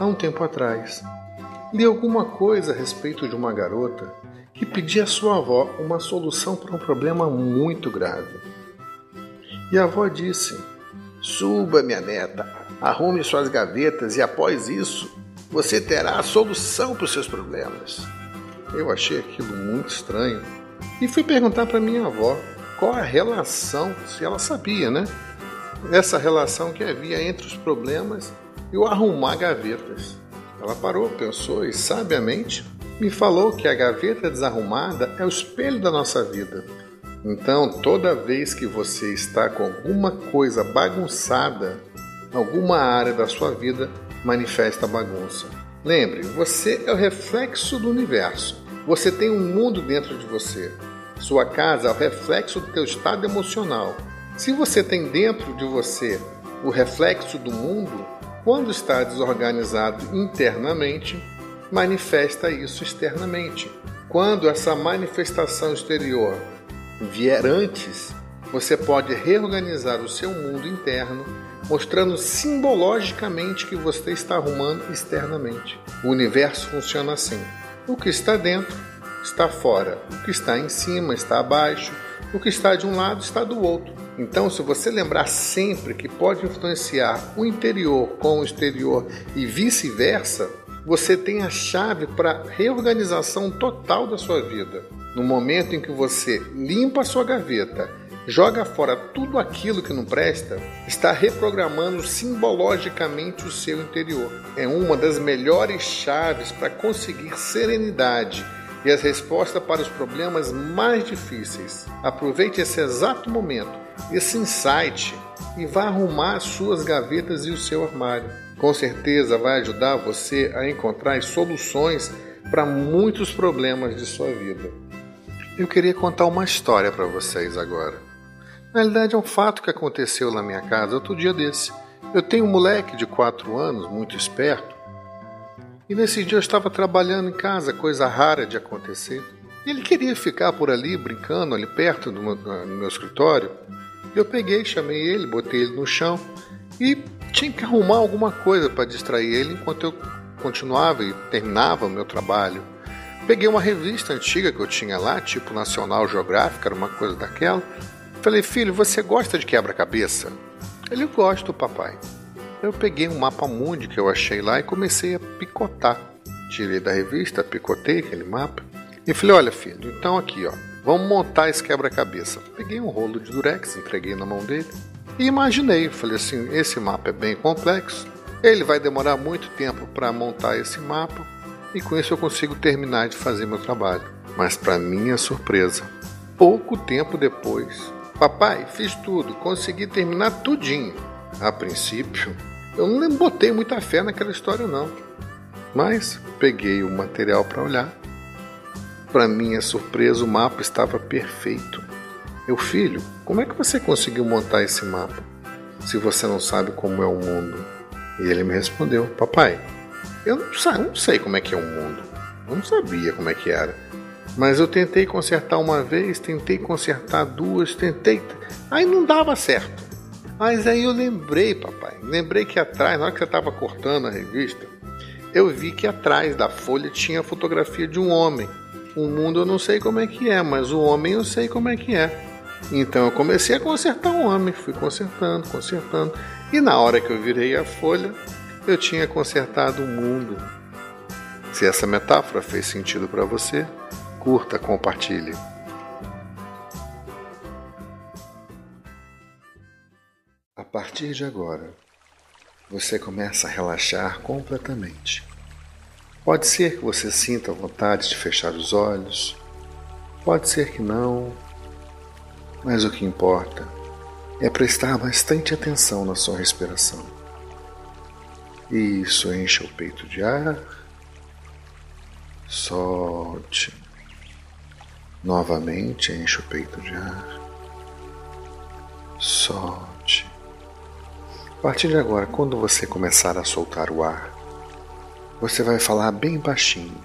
há um tempo atrás, li alguma coisa a respeito de uma garota que pedia à sua avó uma solução para um problema muito grave. E a avó disse: Suba, minha neta, arrume suas gavetas e após isso você terá a solução para os seus problemas. Eu achei aquilo muito estranho e fui perguntar para minha avó qual a relação, se ela sabia, né? Essa relação que havia entre os problemas e o arrumar gavetas. Ela parou, pensou e sabiamente me falou que a gaveta desarrumada é o espelho da nossa vida. Então, toda vez que você está com alguma coisa bagunçada, alguma área da sua vida manifesta bagunça. Lembre, você é o reflexo do universo. Você tem um mundo dentro de você. Sua casa é o reflexo do teu estado emocional. Se você tem dentro de você o reflexo do mundo, quando está desorganizado internamente, manifesta isso externamente. Quando essa manifestação exterior vier antes, você pode reorganizar o seu mundo interno, mostrando simbologicamente que você está arrumando externamente. O universo funciona assim: o que está dentro está fora, o que está em cima está abaixo, o que está de um lado está do outro. Então, se você lembrar sempre que pode influenciar o interior com o exterior e vice-versa, você tem a chave para a reorganização total da sua vida. No momento em que você limpa a sua gaveta, joga fora tudo aquilo que não presta, está reprogramando simbologicamente o seu interior. É uma das melhores chaves para conseguir serenidade e as respostas para os problemas mais difíceis. Aproveite esse exato momento esse insight e vá arrumar as suas gavetas e o seu armário. Com certeza vai ajudar você a encontrar soluções para muitos problemas de sua vida. Eu queria contar uma história para vocês agora. Na realidade, é um fato que aconteceu na minha casa outro dia desse. Eu tenho um moleque de 4 anos, muito esperto, e nesse dia eu estava trabalhando em casa, coisa rara de acontecer. Ele queria ficar por ali brincando, ali perto do meu, do meu escritório. Eu peguei, chamei ele, botei ele no chão e tinha que arrumar alguma coisa para distrair ele enquanto eu continuava e terminava o meu trabalho. Peguei uma revista antiga que eu tinha lá, tipo Nacional Geográfica, era uma coisa daquela. Falei, filho, você gosta de quebra-cabeça? Ele gosta, papai. Eu peguei um mapa mundi que eu achei lá e comecei a picotar. Tirei da revista, picotei aquele mapa e falei, olha filho, então aqui ó, Vamos montar esse quebra-cabeça. Peguei um rolo de durex, entreguei na mão dele e imaginei. Falei assim: esse mapa é bem complexo, ele vai demorar muito tempo para montar esse mapa e com isso eu consigo terminar de fazer meu trabalho. Mas, para minha surpresa, pouco tempo depois, papai, fiz tudo, consegui terminar tudinho. A princípio, eu não botei muita fé naquela história, não. Mas peguei o material para olhar para minha surpresa, o mapa estava perfeito. Meu filho, como é que você conseguiu montar esse mapa se você não sabe como é o mundo? E ele me respondeu: Papai, eu não, sei, não sei como é que é o mundo. Eu não sabia como é que era. Mas eu tentei consertar uma vez, tentei consertar duas, tentei. Aí não dava certo. Mas aí eu lembrei, papai. Lembrei que atrás, na hora que você estava cortando a revista, eu vi que atrás da folha tinha a fotografia de um homem o mundo eu não sei como é que é, mas o homem eu sei como é que é. Então eu comecei a consertar o homem, fui consertando, consertando. E na hora que eu virei a folha, eu tinha consertado o mundo. Se essa metáfora fez sentido para você, curta, compartilhe. A partir de agora, você começa a relaxar completamente. Pode ser que você sinta vontade de fechar os olhos, pode ser que não, mas o que importa é prestar bastante atenção na sua respiração. Isso enche o peito de ar, solte. Novamente enche o peito de ar, solte. A partir de agora, quando você começar a soltar o ar, você vai falar bem baixinho,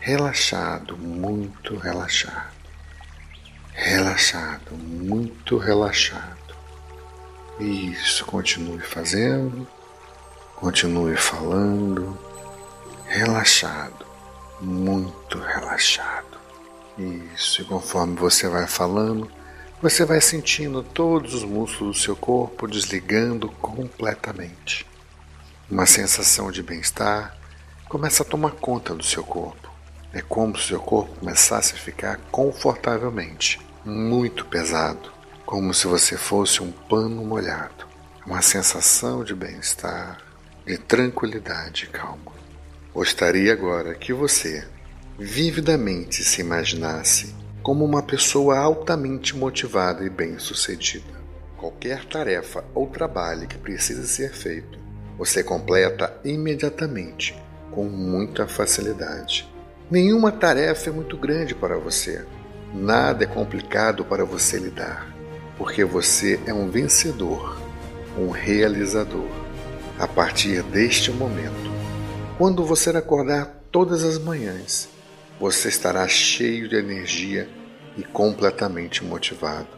relaxado, muito relaxado, relaxado, muito relaxado. Isso, continue fazendo Continue falando, relaxado, muito relaxado. Isso, e conforme você vai falando, você vai sentindo todos os músculos do seu corpo desligando completamente. Uma sensação de bem-estar começa a tomar conta do seu corpo. É como se o seu corpo começasse a ficar confortavelmente, muito pesado, como se você fosse um pano molhado. Uma sensação de bem-estar, de tranquilidade e calma. Gostaria agora que você vividamente se imaginasse como uma pessoa altamente motivada e bem-sucedida. Qualquer tarefa ou trabalho que precise ser feito, você completa imediatamente, com muita facilidade. Nenhuma tarefa é muito grande para você. Nada é complicado para você lidar, porque você é um vencedor, um realizador a partir deste momento. Quando você acordar todas as manhãs, você estará cheio de energia e completamente motivado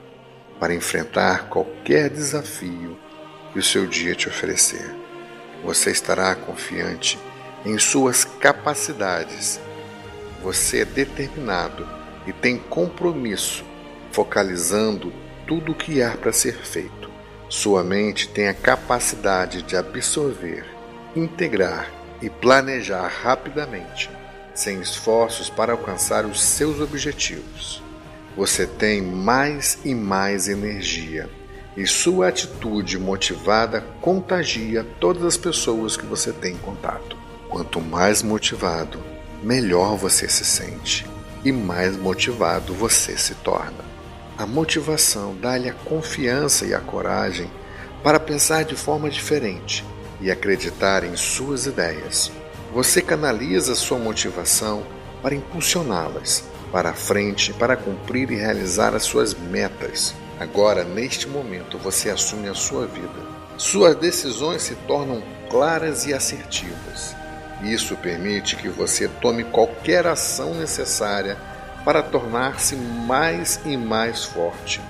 para enfrentar qualquer desafio que o seu dia te oferecer. Você estará confiante em suas capacidades. Você é determinado e tem compromisso, focalizando tudo o que há para ser feito. Sua mente tem a capacidade de absorver, integrar e planejar rapidamente, sem esforços para alcançar os seus objetivos. Você tem mais e mais energia e sua atitude motivada contagia todas as pessoas que você tem contato. Quanto mais motivado, melhor você se sente e mais motivado você se torna. A motivação dá-lhe a confiança e a coragem para pensar de forma diferente e acreditar em suas ideias. Você canaliza sua motivação para impulsioná-las para a frente, para cumprir e realizar as suas metas. Agora, neste momento, você assume a sua vida. Suas decisões se tornam claras e assertivas. Isso permite que você tome qualquer ação necessária para tornar-se mais e mais forte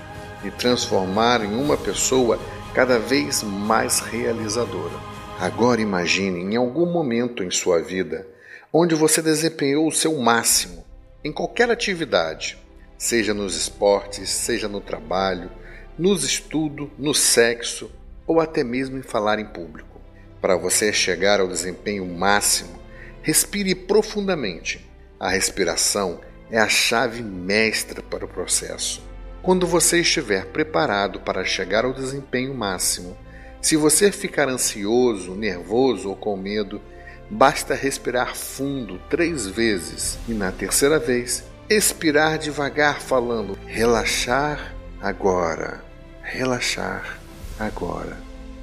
e transformar em uma pessoa cada vez mais realizadora. Agora imagine em algum momento em sua vida onde você desempenhou o seu máximo em qualquer atividade, seja nos esportes, seja no trabalho, nos estudos, no sexo ou até mesmo em falar em público. Para você chegar ao desempenho máximo, respire profundamente. A respiração é a chave mestra para o processo. Quando você estiver preparado para chegar ao desempenho máximo, se você ficar ansioso, nervoso ou com medo, basta respirar fundo três vezes e, na terceira vez, expirar devagar, falando: relaxar agora, relaxar agora.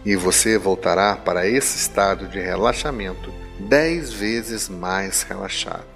E você voltará para esse estado de relaxamento dez vezes mais relaxado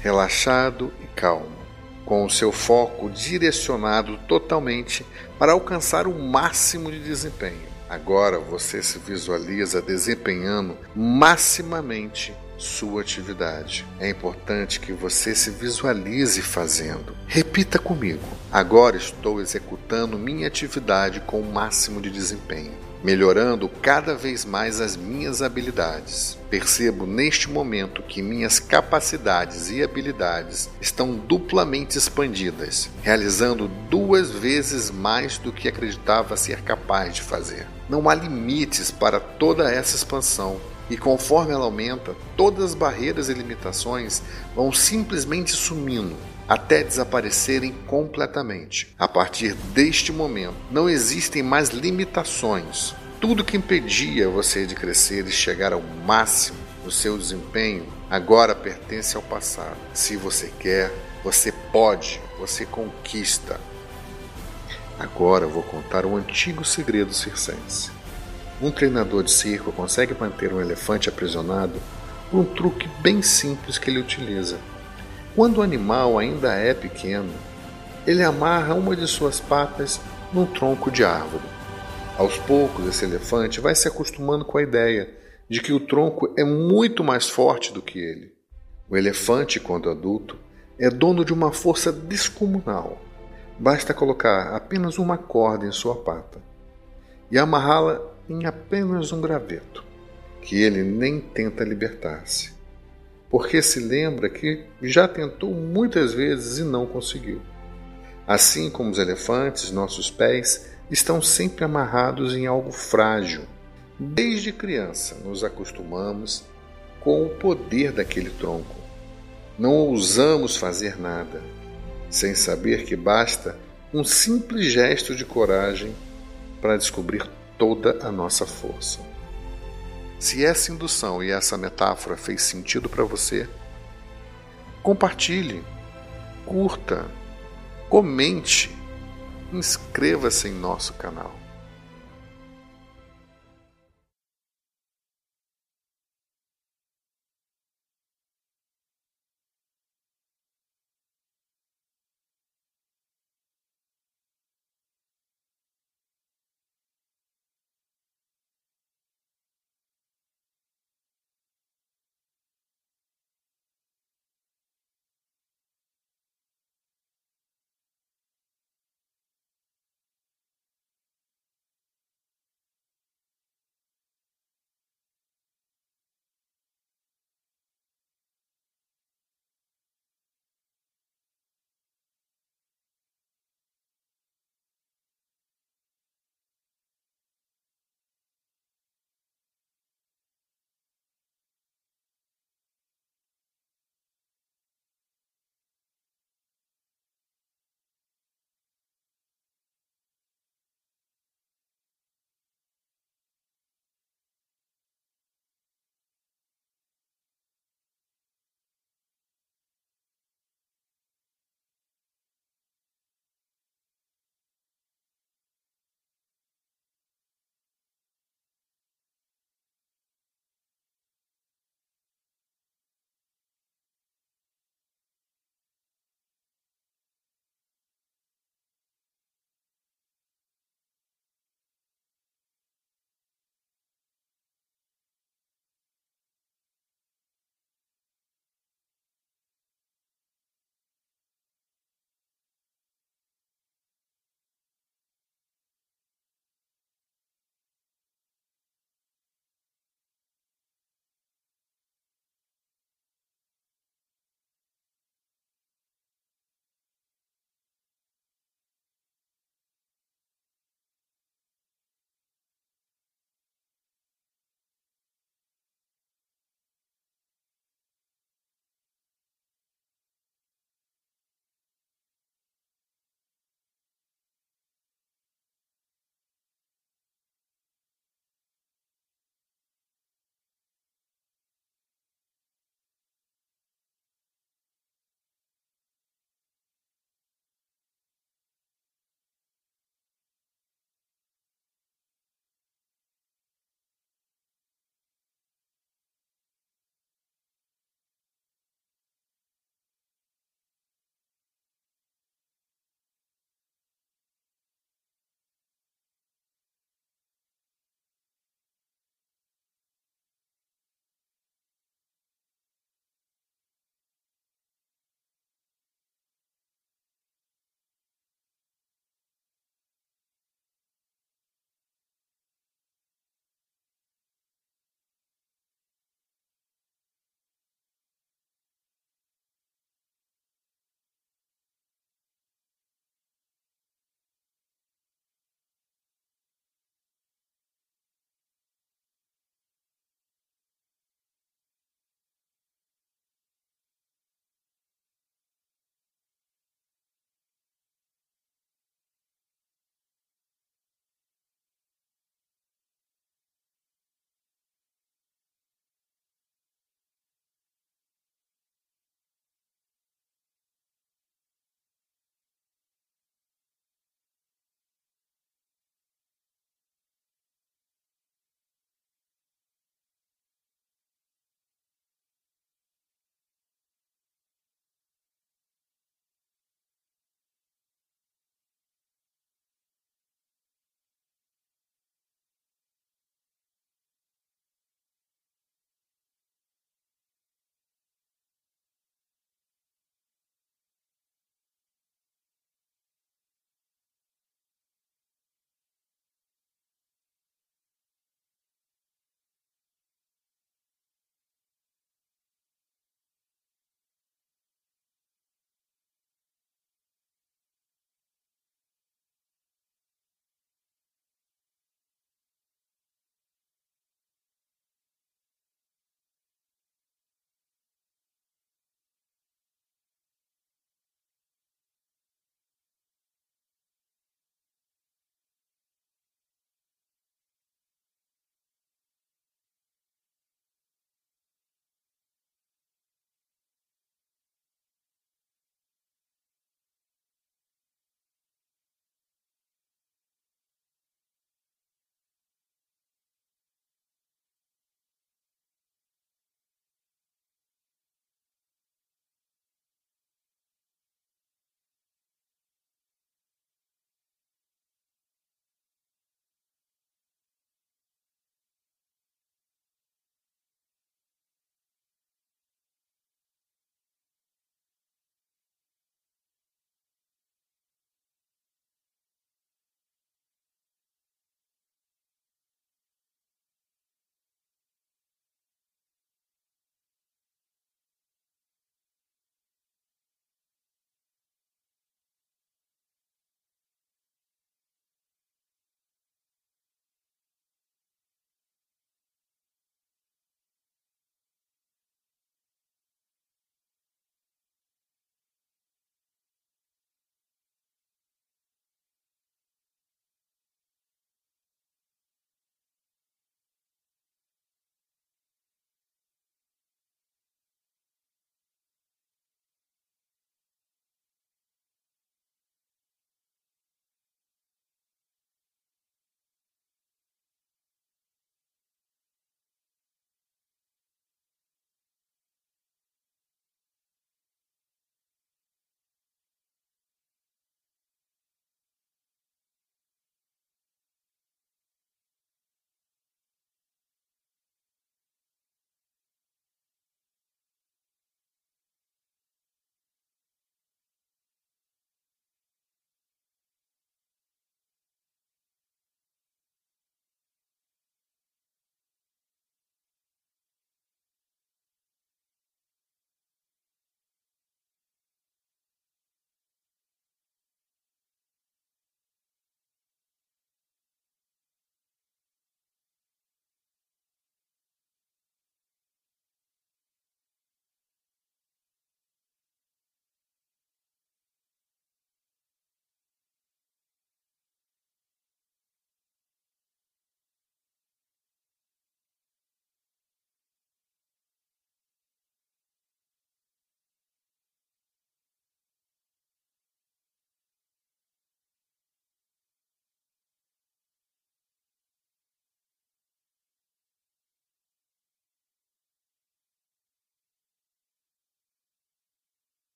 relaxado e calmo, com o seu foco direcionado totalmente para alcançar o máximo de desempenho. Agora você se visualiza desempenhando maximamente sua atividade. É importante que você se visualize fazendo. Repita comigo: agora estou executando minha atividade com o máximo de desempenho melhorando cada vez mais as minhas habilidades. Percebo neste momento que minhas capacidades e habilidades estão duplamente expandidas, realizando duas vezes mais do que acreditava ser capaz de fazer. Não há limites para toda essa expansão. E conforme ela aumenta, todas as barreiras e limitações vão simplesmente sumindo, até desaparecerem completamente. A partir deste momento, não existem mais limitações. Tudo que impedia você de crescer e chegar ao máximo do seu desempenho agora pertence ao passado. Se você quer, você pode, você conquista. Agora vou contar um antigo segredo circense. Um treinador de circo consegue manter um elefante aprisionado por um truque bem simples que ele utiliza. Quando o animal ainda é pequeno, ele amarra uma de suas patas num tronco de árvore. Aos poucos, esse elefante vai se acostumando com a ideia de que o tronco é muito mais forte do que ele. O elefante, quando adulto, é dono de uma força descomunal. Basta colocar apenas uma corda em sua pata e amarrá-la em apenas um graveto. que ele nem tenta libertar-se, porque se lembra que já tentou muitas vezes e não conseguiu. Assim como os elefantes, nossos pés estão sempre amarrados em algo frágil. Desde criança nos acostumamos com o poder daquele tronco. Não ousamos fazer nada, sem saber que basta um simples gesto de coragem para descobrir toda a nossa força. Se essa indução e essa metáfora fez sentido para você, compartilhe, curta, comente, inscreva-se em nosso canal.